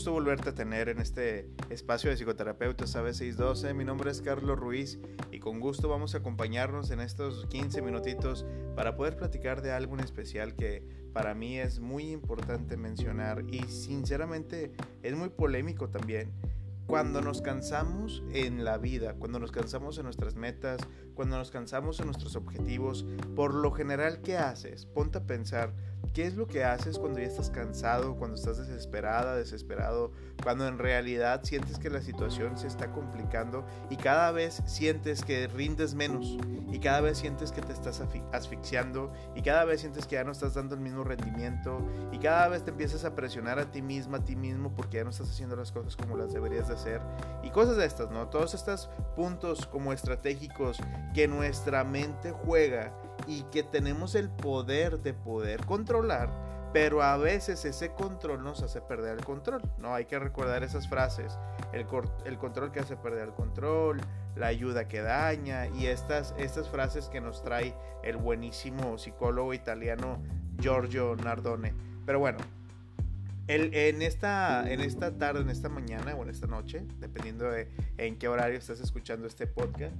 gusto volverte a tener en este espacio de psicoterapeutas AB612. Mi nombre es Carlos Ruiz y con gusto vamos a acompañarnos en estos 15 minutitos para poder platicar de algo en especial que para mí es muy importante mencionar y sinceramente es muy polémico también. Cuando nos cansamos en la vida, cuando nos cansamos en nuestras metas, cuando nos cansamos en nuestros objetivos, por lo general, ¿qué haces? Ponte a pensar, ¿Qué es lo que haces cuando ya estás cansado, cuando estás desesperada, desesperado, cuando en realidad sientes que la situación se está complicando y cada vez sientes que rindes menos y cada vez sientes que te estás asfixiando y cada vez sientes que ya no estás dando el mismo rendimiento y cada vez te empiezas a presionar a ti misma, a ti mismo porque ya no estás haciendo las cosas como las deberías de hacer y cosas de estas, ¿no? Todos estos puntos como estratégicos que nuestra mente juega y que tenemos el poder de poder controlar, pero a veces ese control nos hace perder el control. No hay que recordar esas frases. El, control que hace perder el control, la ayuda que daña y estas, estas frases que nos trae el buenísimo psicólogo italiano Giorgio Nardone. Pero bueno, el, en, esta, en esta tarde, en esta mañana o en esta noche, dependiendo de en qué horario estás escuchando este podcast,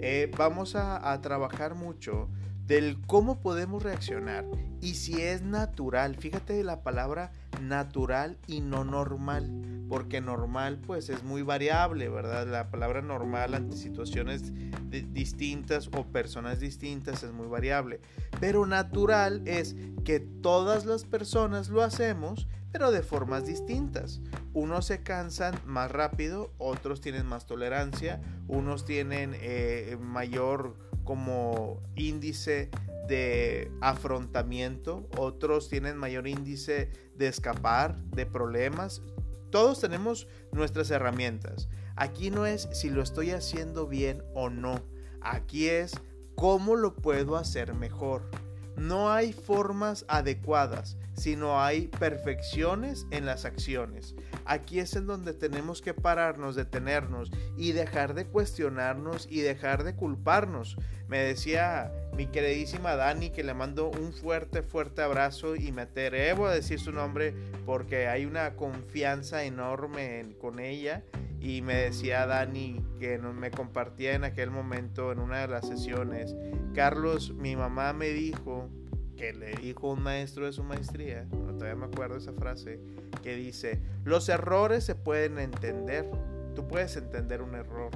eh, vamos a trabajar mucho del cómo podemos reaccionar y si es natural. Fíjate la palabra natural y no normal, porque normal pues es muy variable, ¿verdad? La palabra normal ante situaciones distintas o personas distintas es muy variable, pero natural es que todas las personas lo hacemos, pero de formas distintas. Unos se cansan más rápido, otros tienen más tolerancia, unos tienen eh, mayor como índice de afrontamiento, otros tienen mayor índice de escapar de problemas. Todos tenemos nuestras herramientas. Aquí no es si lo estoy haciendo bien o no. Aquí es cómo lo puedo hacer mejor. No hay formas adecuadas, sino hay perfecciones en las acciones. Aquí es en donde tenemos que pararnos, detenernos y dejar de cuestionarnos y dejar de culparnos. Me decía mi queridísima Dani que le mando un fuerte, fuerte abrazo y me atrevo a decir su nombre porque hay una confianza enorme con ella. Y me decía Dani que me compartía en aquel momento en una de las sesiones, Carlos, mi mamá me dijo que le dijo un maestro de su maestría, todavía me acuerdo esa frase, que dice, los errores se pueden entender, tú puedes entender un error,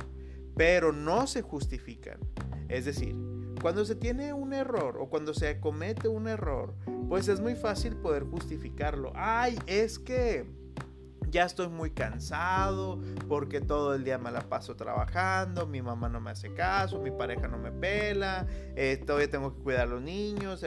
pero no se justifican. Es decir, cuando se tiene un error o cuando se comete un error, pues es muy fácil poder justificarlo. Ay, es que ya estoy muy cansado porque todo el día me la paso trabajando, mi mamá no me hace caso, mi pareja no me pela, eh, todavía tengo que cuidar a los niños.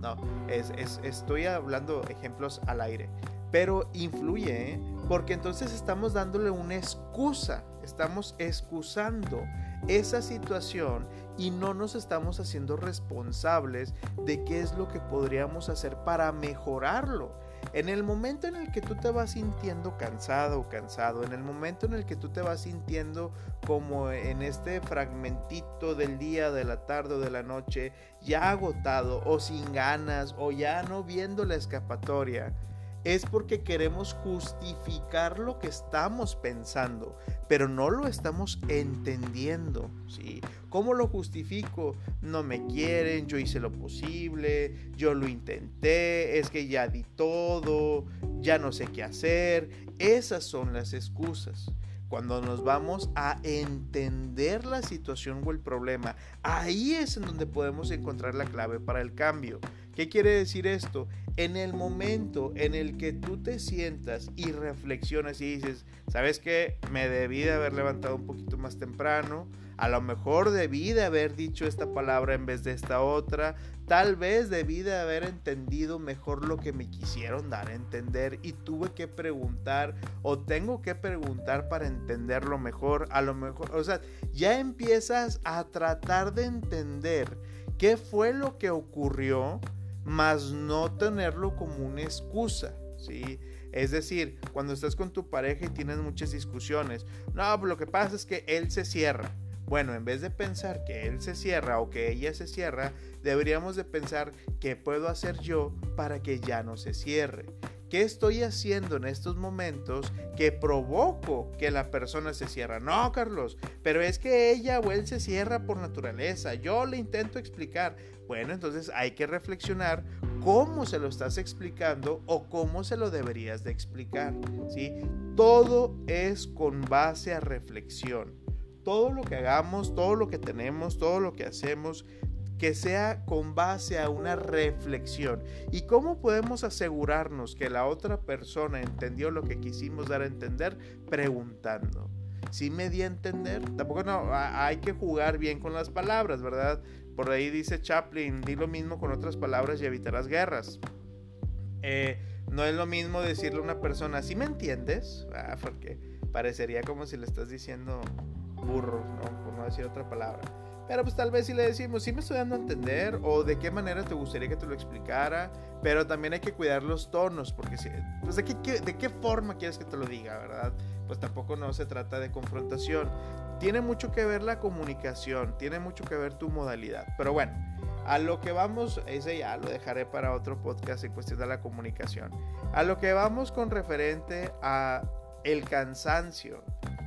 No, es, estoy hablando ejemplos al aire, pero influye, ¿eh? porque entonces estamos dándole una excusa, estamos excusando esa situación y no nos estamos haciendo responsables de qué es lo que podríamos hacer para mejorarlo. En el momento en el que tú te vas sintiendo cansado o cansado, en el momento en el que tú te vas sintiendo como en este fragmentito del día, de la tarde o de la noche, ya agotado o sin ganas o ya no viendo la escapatoria, es porque queremos justificar lo que estamos pensando, pero no lo estamos entendiendo, ¿sí? ¿Cómo lo justifico? No me quieren, yo hice lo posible, yo lo intenté, es que ya di todo, ya no sé qué hacer. Esas son las excusas. Cuando nos vamos a entender la situación o el problema, ahí es en donde podemos encontrar la clave para el cambio. ¿Qué quiere decir esto? En el momento en el que tú te sientas y reflexionas y dices, ¿sabes qué? Me debí de haber levantado un poquito más temprano, a lo mejor debí de haber dicho esta palabra en vez de esta otra, tal vez debí de haber entendido mejor lo que me quisieron dar a entender y tuve que preguntar o tengo que preguntar para entenderlo mejor, a lo mejor, o sea, ya empiezas a tratar de entender qué fue lo que ocurrió más no tenerlo como una excusa, ¿sí? Es decir, cuando estás con tu pareja y tienes muchas discusiones, no, pues lo que pasa es que él se cierra. Bueno, en vez de pensar que él se cierra o que ella se cierra, deberíamos de pensar qué puedo hacer yo para que ya no se cierre. ¿Qué estoy haciendo en estos momentos que provoco que la persona se cierra? No, Carlos, pero es que ella o él se cierra por naturaleza. Yo le intento explicar. Bueno, entonces hay que reflexionar cómo se lo estás explicando o cómo se lo deberías de explicar. ¿sí? Todo es con base a reflexión. Todo lo que hagamos, todo lo que tenemos, todo lo que hacemos, que sea con base a una reflexión. ¿Y cómo podemos asegurarnos que la otra persona entendió lo que quisimos dar a entender? Preguntando. Si me di a entender, tampoco no, hay que jugar bien con las palabras, ¿verdad? Por ahí dice Chaplin, di lo mismo con otras palabras y evitarás guerras. Eh, no es lo mismo decirle a una persona, ¿sí me entiendes? Ah, porque parecería como si le estás diciendo burro, ¿no? Por no decir otra palabra. Pero pues tal vez si le decimos, sí me estoy dando a entender o de qué manera te gustaría que te lo explicara, pero también hay que cuidar los tonos, porque si, pues de qué, de qué forma quieres que te lo diga, ¿verdad? Pues tampoco no se trata de confrontación. Tiene mucho que ver la comunicación, tiene mucho que ver tu modalidad. Pero bueno, a lo que vamos, ese ya lo dejaré para otro podcast en cuestión de la comunicación. A lo que vamos con referente a el cansancio.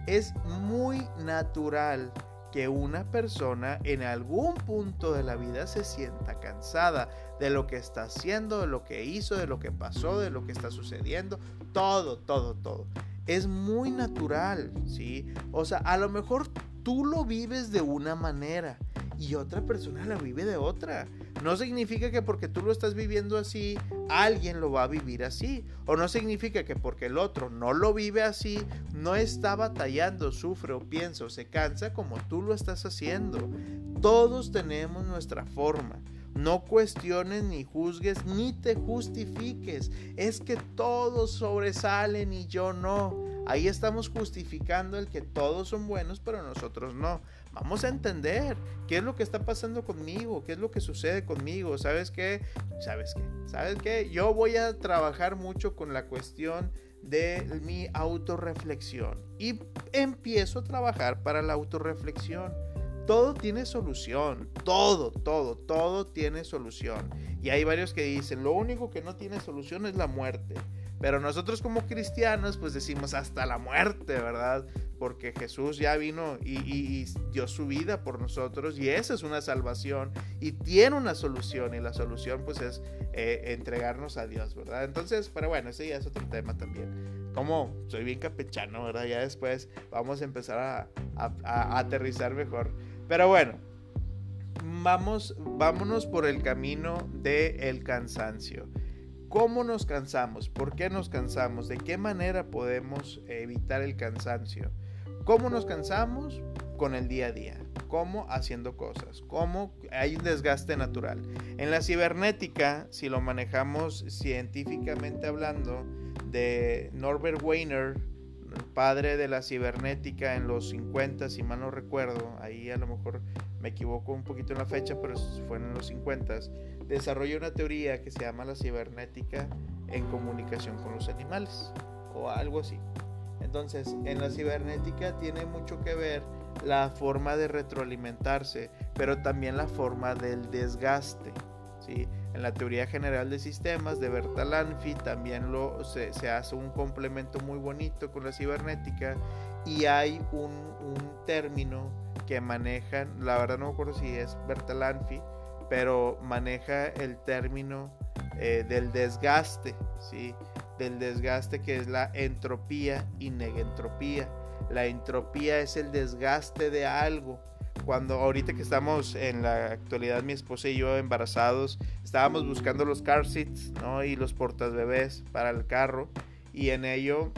Es muy natural que una persona en algún punto de la vida se sienta cansada de lo que está haciendo, de lo que hizo, de lo que pasó, de lo que está sucediendo, todo, todo, todo. Es muy natural, ¿sí? O sea, a lo mejor tú lo vives de una manera y otra persona la vive de otra. No significa que porque tú lo estás viviendo así, alguien lo va a vivir así. O no significa que porque el otro no lo vive así, no está batallando, sufre o piensa o se cansa como tú lo estás haciendo. Todos tenemos nuestra forma. No cuestiones ni juzgues ni te justifiques. Es que todos sobresalen y yo no. Ahí estamos justificando el que todos son buenos, pero nosotros no. Vamos a entender qué es lo que está pasando conmigo, qué es lo que sucede conmigo. ¿Sabes qué? ¿Sabes qué? ¿Sabes qué? Yo voy a trabajar mucho con la cuestión de mi autorreflexión y empiezo a trabajar para la autorreflexión. Todo tiene solución, todo, todo, todo tiene solución. Y hay varios que dicen, lo único que no tiene solución es la muerte. Pero nosotros como cristianos pues decimos hasta la muerte, ¿verdad? Porque Jesús ya vino y, dio su vida por nosotros y esa es una salvación y tiene una solución y la solución pues es eh, entregarnos a Dios, ¿verdad? Entonces, pero bueno, ese ya es otro tema también. Como soy bien capechano, ¿verdad? Ya después vamos a empezar a, a aterrizar mejor. Pero bueno, vamos, vámonos por el camino del el cansancio. ¿Cómo nos cansamos? ¿Por qué nos cansamos? ¿De qué manera podemos evitar el cansancio? ¿Cómo nos cansamos? Con el día a día. ¿Cómo? Haciendo cosas. ¿Cómo? Hay un desgaste natural. En la cibernética, si lo manejamos científicamente hablando, de Norbert Weiner, padre de la cibernética en los 50, si mal no recuerdo, ahí a lo mejor me equivoco un poquito en la fecha, pero fue en los 50, desarrolló una teoría que se llama la cibernética en comunicación con los animales, o algo así. Entonces, en la cibernética tiene mucho que ver la forma de retroalimentarse, pero también la forma del desgaste. ¿sí? En la teoría general de sistemas de Bertalanffy también se, hace un complemento muy bonito con la cibernética y hay un, término que manejan, la verdad no me acuerdo si es Bertalanffy, pero maneja el término eh, del desgaste, ¿sí? del desgaste que es la entropía y negentropía. La entropía es el desgaste de algo cuando ahorita que estamos en la actualidad mi esposa y yo embarazados, estábamos buscando los car seats, ¿no? Y los portas bebés para el carro y en ello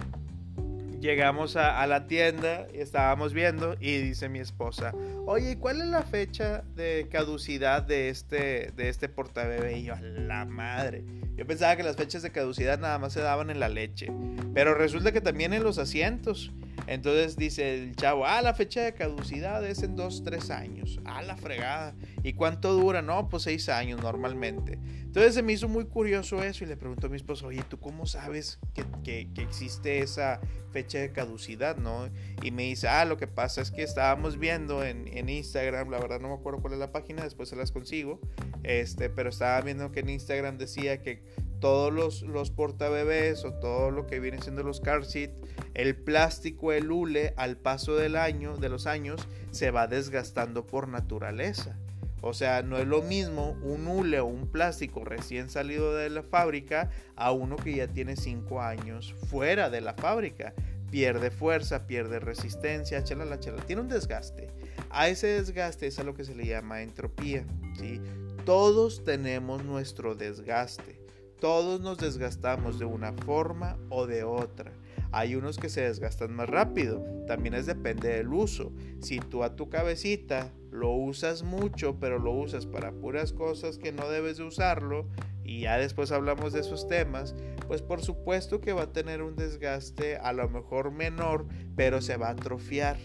llegamos a, la tienda y estábamos viendo y dice mi esposa, oye, ¿cuál es la fecha de caducidad de este, de este portabebé? Y yo, a la madre. Yo pensaba que las fechas de caducidad nada más se daban en la leche, pero resulta que también en los asientos. Entonces dice el chavo, ah, la fecha de caducidad es en 2, 3 años. Ah, la fregada. ¿Y cuánto dura? No, pues 6 años normalmente. Entonces se me hizo muy curioso eso y le pregunto a mi esposo, oye, ¿tú cómo sabes que, que, existe esa fecha de caducidad, no? Y me dice, ah, lo que pasa es que estábamos viendo en, en, Instagram, la verdad no me acuerdo cuál es la página, después se las consigo, este, pero estaba viendo que en Instagram decía que todos los, los portabebés o todo lo que viene siendo los car seat, el plástico, el hule, al paso del año, de los años, se va desgastando por naturaleza. O sea, no es lo mismo un hule o un plástico recién salido de la fábrica a uno que ya tiene 5 años fuera de la fábrica. Pierde fuerza, pierde resistencia, chalala, chalala. Tiene un desgaste. A ese desgaste es a lo que se le llama entropía. ¿sí? Todos tenemos nuestro desgaste. Todos nos desgastamos de una forma o de otra. Hay unos que se desgastan más rápido, también es depende del uso. Si tú a tu cabecita lo usas mucho, pero lo usas para puras cosas que no debes de usarlo, y ya después hablamos de esos temas, pues por supuesto que va a tener un desgaste a lo mejor menor, pero se va a atrofiar.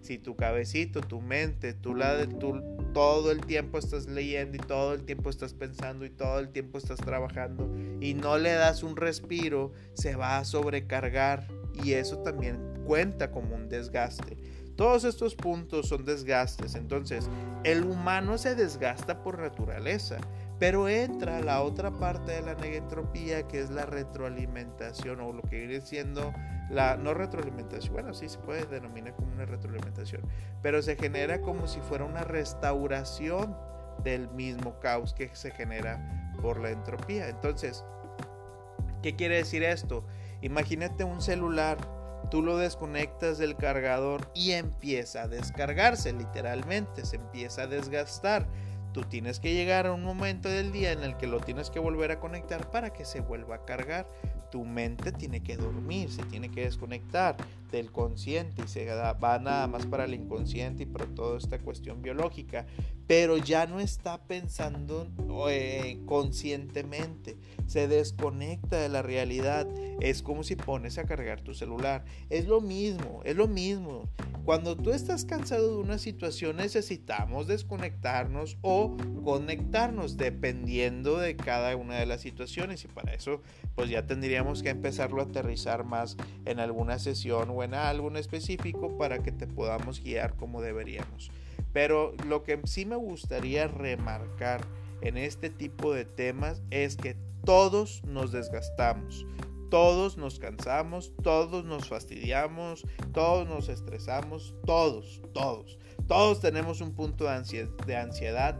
Si tu cabecito, tu mente, tú, la, tú todo el tiempo estás leyendo y todo el tiempo estás pensando y todo el tiempo estás trabajando y no le das un respiro, se va a sobrecargar y eso también cuenta como un desgaste. Todos estos puntos son desgastes, entonces el humano se desgasta por naturaleza, pero entra la otra parte de la negentropía que es la retroalimentación o lo que viene siendo la no retroalimentación, bueno, sí se puede denominar como una retroalimentación, pero se genera como si fuera una restauración del mismo caos que se genera por la entropía. Entonces, ¿qué quiere decir esto? Imagínate un celular, tú lo desconectas del cargador y empieza a descargarse, literalmente, se empieza a desgastar. Tú tienes que llegar a un momento del día en el que lo tienes que volver a conectar para que se vuelva a cargar. Tu mente tiene que dormir, se tiene que desconectar del consciente y se va nada más para el inconsciente y para toda esta cuestión biológica, pero ya no está pensando eh, conscientemente, se desconecta de la realidad, es como si pones a cargar tu celular, es lo mismo, es lo mismo. Cuando tú estás cansado de una situación necesitamos desconectarnos o conectarnos dependiendo de cada una de las situaciones. Y para eso pues ya tendríamos que empezarlo a aterrizar más en alguna sesión o algo específico para que te podamos guiar como deberíamos. Pero lo que sí me gustaría remarcar en este tipo de temas es que todos nos desgastamos, todos nos cansamos, todos nos fastidiamos, todos nos estresamos, todos, todos. Todos tenemos un punto de ansiedad,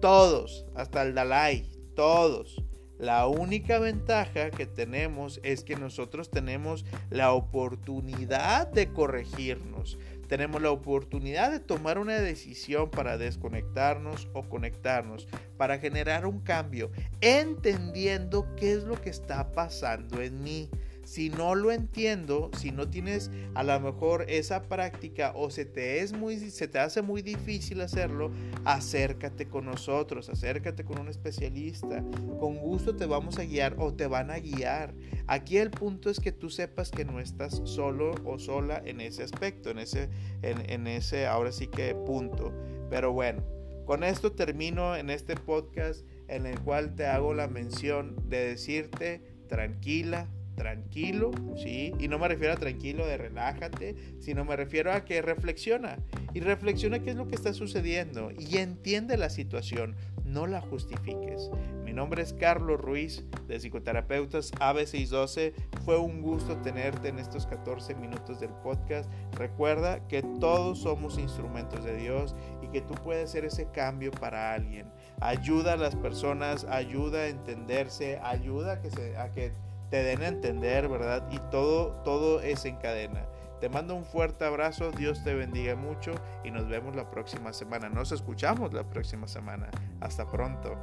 todos, hasta el Dalai, todos. La única ventaja que tenemos es que nosotros tenemos la oportunidad de corregirnos. Tenemos la oportunidad de tomar una decisión para desconectarnos o conectarnos, para generar un cambio, entendiendo qué es lo que está pasando en mí si no lo entiendo, si no tienes a lo mejor esa práctica o se te es muy se te hace muy difícil hacerlo, acércate con nosotros, acércate con un especialista. Con gusto te vamos a guiar o te van a guiar. Aquí el punto es que tú sepas que no estás solo o sola en ese aspecto, en ese en, en ese ahora sí que punto. Pero bueno, con esto termino en este podcast en el cual te hago la mención de decirte tranquila, tranquilo, ¿sí? Y no me refiero a tranquilo de relájate, sino me refiero a que reflexiona y reflexiona qué es lo que está sucediendo y entiende la situación, no la justifiques. Mi nombre es Carlos Ruiz de Psicoterapeutas AB612. Fue un gusto tenerte en estos 14 minutos del podcast. Recuerda que todos somos instrumentos de Dios y que tú puedes ser ese cambio para alguien. Ayuda a las personas, ayuda a entenderse, ayuda a que, a que te den a entender, ¿verdad? Y todo, todo es en cadena. Te mando un fuerte abrazo, Dios te bendiga mucho y nos vemos la próxima semana. Nos escuchamos la próxima semana. Hasta pronto.